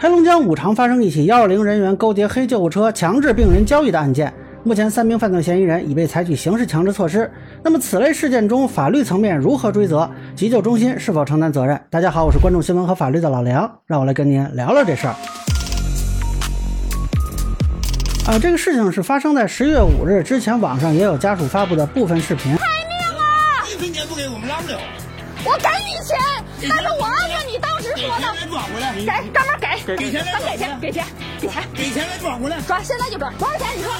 黑龙江五常发生一起幺二零人员勾结黑救护车强制病人交易的案件，目前三名犯罪嫌疑人已被采取刑事强制措施。那么此类事件中，法律层面如何追责？急救中心是否承担责任？大家好，我是关注新闻和法律的老梁，让我来跟您聊聊这事儿。啊，这个事情是发生在十月五日之前，网上也有家属发布的部分视频。开命了！一分钱不给我们拉不了。我给你钱，但是我按照你当时说的，给转回来，给，哥们儿给，给钱来咱给钱，给钱，给钱，给钱来转回来。转，现在就转，多少钱？你说，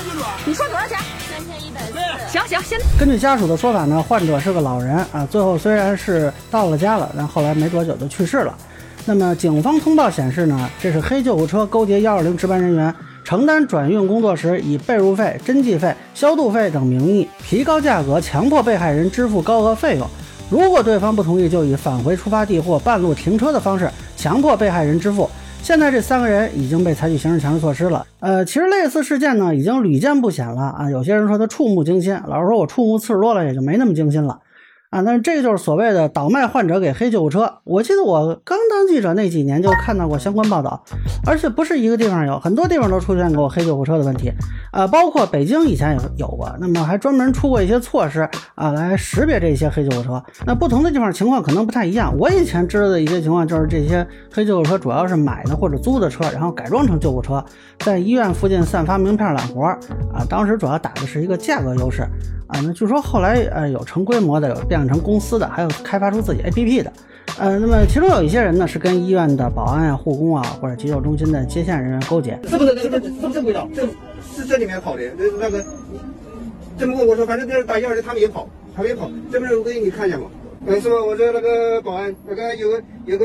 你说多少钱？三千一百四。行行，现根据家属的说法呢，患者是个老人啊，最后虽然是到了家了，但后来没多久就去世了。那么警方通报显示呢，这是黑救护车勾结幺二零值班人员，承担转运工作时以被褥费、针剂费、消毒费等名义提高价格，强迫被害人支付高额费用。如果对方不同意，就以返回出发地或半路停车的方式强迫被害人支付。现在这三个人已经被采取刑事强制措施了。呃，其实类似事件呢，已经屡见不鲜了啊。有些人说他触目惊心，老实说，我触目次数多了，也就没那么惊心了。啊，那这就是所谓的倒卖患者给黑救护车。我记得我刚当记者那几年就看到过相关报道，而且不是一个地方有，很多地方都出现过黑救护车的问题。啊，包括北京以前也有过，那么还专门出过一些措施啊，来识别这些黑救护车。那不同的地方情况可能不太一样。我以前知道的一些情况就是这些黑救护车主要是买的或者租的车，然后改装成救护车，在医院附近散发名片揽活儿。啊，当时主要打的是一个价格优势。啊，那据说后来呃有成规模的，有变成公司的，还有开发出自己 APP 的，呃，那么其中有一些人呢是跟医院的保安啊、护工啊或者急救中心的接线人员勾结。是不是是不是是不是轨道？这是这里面跑的，那那个，这么我说，反正别人打幺二零，他们也跑，他们也跑，这不是我给你看见吗？嗯，是吧？我说那个保安，那个有个有个。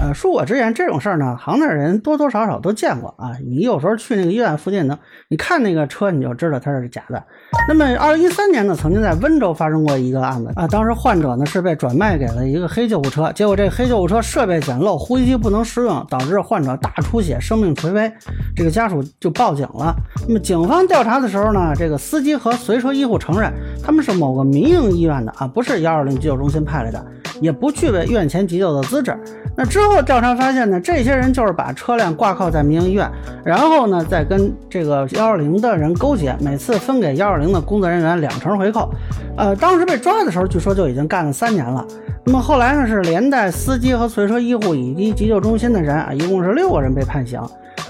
呃，恕我直言，这种事儿呢，行内人多多少少都见过啊。你有时候去那个医院附近呢，你看那个车，你就知道它是假的。那么，二零一三年呢，曾经在温州发生过一个案子啊，当时患者呢是被转卖给了一个黑救护车，结果这黑救护车设备简陋，呼吸机不能使用，导致患者大出血，生命垂危。这个家属就报警了。那么警方调查的时候呢，这个司机和随车医护承认他们是某个民营医院的啊，不是幺二零急救中心派来的，也不具备院前急救的资质。那之后调查发现呢，这些人就是把车辆挂靠在民营医院，然后呢再跟这个幺二零的人勾结，每次分给幺二零的工作人员两成回扣。呃，当时被抓的时候，据说就已经干了三年了。那么后来呢，是连带司机和随车医护以及急救中心的人啊，一共是六个人被判刑。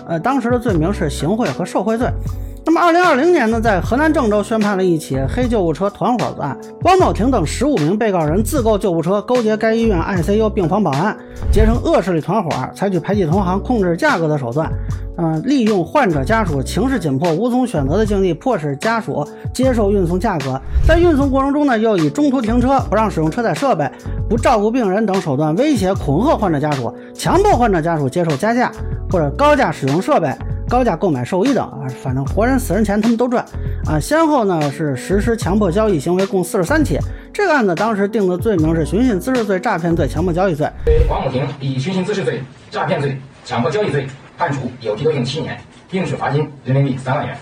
呃，当时的罪名是行贿和受贿罪。那么，二零二零年呢，在河南郑州宣判了一起黑救护车团伙案，汪某婷等十五名被告人自购救护车，勾结该医院 ICU 病房保安，结成恶势力团伙，采取排挤同行、控制价格的手段，嗯，利用患者家属情势紧迫、无从选择的境地，迫使家属接受运送价格。在运送过程中呢，又以中途停车、不让使用车载设备、不照顾病人等手段威胁、恐吓患者家属，强迫患者家属接受加价或者高价使用设备。高价购买兽医等啊，反正活人死人钱他们都赚啊。先后呢是实施强迫交易行为共四十三起。这个案子当时定的罪名是寻衅滋事罪、诈骗罪、强迫交易罪。对王某婷以寻衅滋事罪、诈骗罪、强迫交易罪判处有期徒刑七年，并处罚金人民币三万元。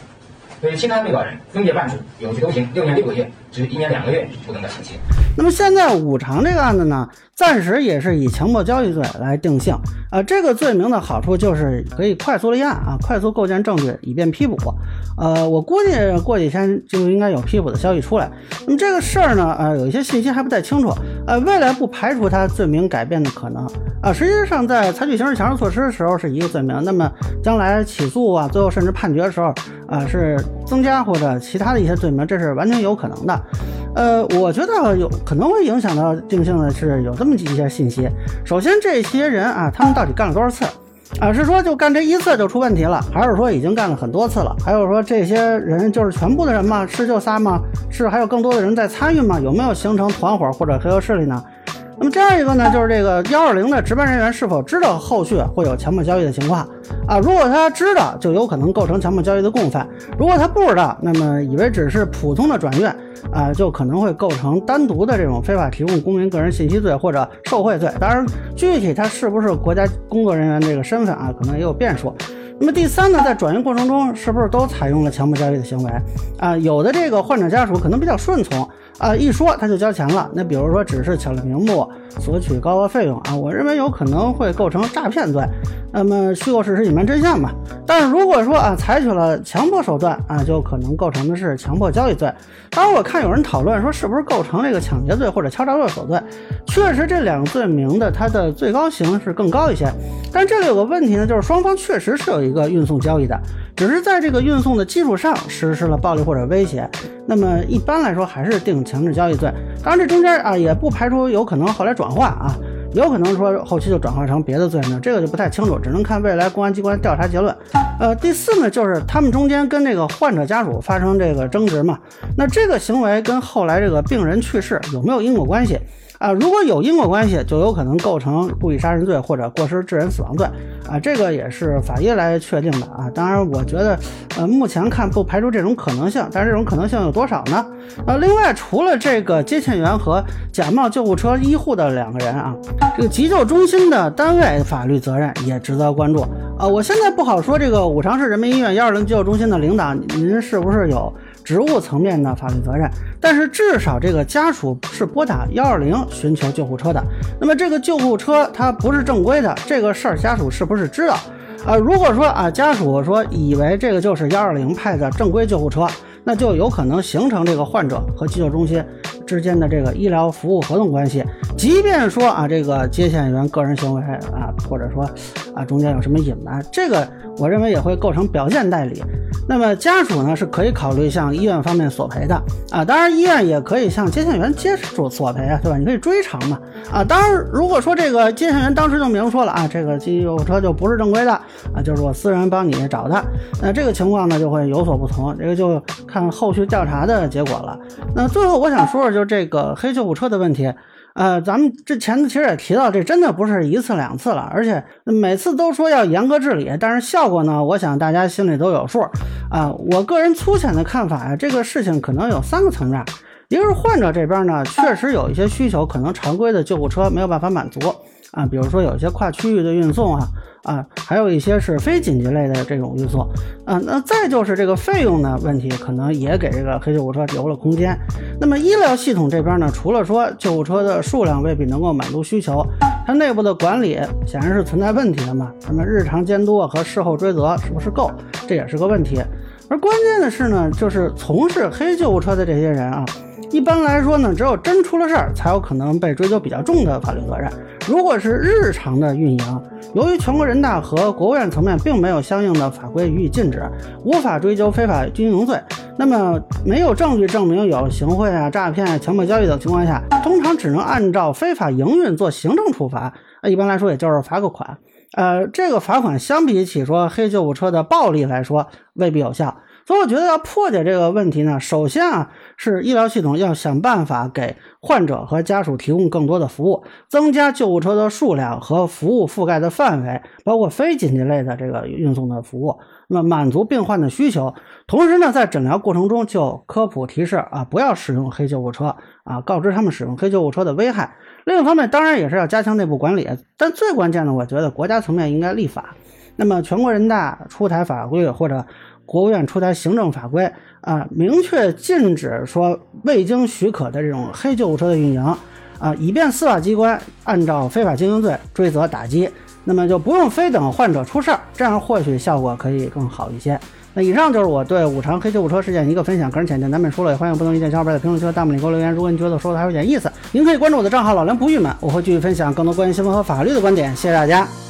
对其他被告人分别判处有期徒刑六年六个月就一年两个月不等的刑期。那么现在五常这个案子呢，暂时也是以强迫交易罪来定性。呃，这个罪名的好处就是可以快速立案啊，快速构建证据，以便批捕。呃，我估计过几天就应该有批捕的消息出来。那么这个事儿呢，呃，有一些信息还不太清楚。呃，未来不排除他罪名改变的可能。啊，实际上在采取刑事强制措施的时候是一个罪名，那么将来起诉啊，最后甚至判决的时候，啊，是增加或者其他的一些罪名，这是完全有可能的。呃，我觉得有可能会影响到定性的是有这么几些信息。首先，这些人啊，他们到底干了多少次？啊，是说就干这一次就出问题了，还是说已经干了很多次了？还有说这些人就是全部的人吗？是就仨吗？是还有更多的人在参与吗？有没有形成团伙或者黑恶势力呢？那么第二一个呢，就是这个幺二零的值班人员是否知道后续会有强迫交易的情况啊？如果他知道，就有可能构成强迫交易的共犯；如果他不知道，那么以为只是普通的转运啊，就可能会构成单独的这种非法提供公民个人信息罪或者受贿罪。当然，具体他是不是国家工作人员这个身份啊，可能也有变数。那么第三呢，在转运过程中是不是都采用了强迫交易的行为啊？有的这个患者家属可能比较顺从啊，一说他就交钱了。那比如说只是抢了名目，索取高额费用啊，我认为有可能会构成诈骗罪。那么虚构事实、隐瞒真相嘛。但是如果说啊，采取了强迫手段啊，就可能构成的是强迫交易罪。当然，我看有人讨论说是不是构成这个抢劫罪或者敲诈勒索罪。确实，这两个罪名的它的最高刑是更高一些。但这里有个问题呢，就是双方确实是有一个运送交易的，只是在这个运送的基础上实施了暴力或者威胁。那么一般来说还是定强制交易罪，当然这中间啊也不排除有可能后来转化啊，有可能说后期就转化成别的罪呢，这个就不太清楚，只能看未来公安机关调查结论。呃，第四呢就是他们中间跟这个患者家属发生这个争执嘛，那这个行为跟后来这个病人去世有没有因果关系？啊，如果有因果关系，就有可能构成故意杀人罪或者过失致人死亡罪啊，这个也是法医来确定的啊。当然，我觉得，呃，目前看不排除这种可能性，但是这种可能性有多少呢？呃，另外，除了这个接线员和假冒救护车医护的两个人啊，这个急救中心的单位法律责任也值得关注啊。我现在不好说，这个五常市人民医院幺二零急救中心的领导，您是不是有？职务层面的法律责任，但是至少这个家属是拨打幺二零寻求救护车的。那么这个救护车它不是正规的，这个事儿家属是不是知道？啊，如果说啊家属说以为这个就是幺二零派的正规救护车，那就有可能形成这个患者和急救中心之间的这个医疗服务合同关系。即便说啊这个接线员个人行为啊，或者说啊中间有什么隐瞒，这个我认为也会构成表见代理。那么家属呢是可以考虑向医院方面索赔的啊，当然医院也可以向接线员接索索赔啊，对吧？你可以追偿嘛啊。当然，如果说这个接线员当时就明说了啊，这个急救车就不是正规的啊，就是我私人帮你找的，那这个情况呢就会有所不同，这个就看后续调查的结果了。那最后我想说说，就这个黑救护车的问题。呃，咱们之前其实也提到，这真的不是一次两次了，而且每次都说要严格治理，但是效果呢，我想大家心里都有数啊。我个人粗浅的看法呀，这个事情可能有三个层面，一个是患者这边呢，确实有一些需求，可能常规的救护车没有办法满足啊，比如说有一些跨区域的运送啊。啊，还有一些是非紧急类的这种运送，啊，那再就是这个费用的问题，可能也给这个黑救护车留了空间。那么医疗系统这边呢，除了说救护车的数量未必能够满足需求，它内部的管理显然是存在问题的嘛。那么日常监督和事后追责是不是够，这也是个问题。而关键的是呢，就是从事黑救护车的这些人啊。一般来说呢，只有真出了事儿，才有可能被追究比较重的法律责任。如果是日常的运营，由于全国人大和国务院层面并没有相应的法规予以禁止，无法追究非法经营罪。那么没有证据证明有行贿啊、诈骗、啊强迫交易等情况下，通常只能按照非法营运做行政处罚。那一般来说，也就是罚个款。呃，这个罚款相比起说黑救护车的暴力来说，未必有效。所以我觉得要破解这个问题呢，首先啊是医疗系统要想办法给患者和家属提供更多的服务，增加救护车的数量和服务覆盖的范围，包括非紧急类的这个运送的服务，那么满足病患的需求。同时呢，在诊疗过程中就科普提示啊，不要使用黑救护车啊，告知他们使用黑救护车的危害。另一方面，当然也是要加强内部管理，但最关键的，我觉得国家层面应该立法。那么全国人大出台法规或者。国务院出台行政法规啊，明确禁止说未经许可的这种黑救护车的运营啊，以便司法机关按照非法经营罪追责打击。那么就不用非等患者出事儿，这样或许效果可以更好一些。那以上就是我对五常黑救护车事件一个分享，个人浅见难免说了，也欢迎不同意见小伙伴在评论区和弹幕里给我留言。如果你觉得说的还有点意思，您可以关注我的账号老梁不郁闷，我会继续分享更多关于新闻和法律的观点。谢谢大家。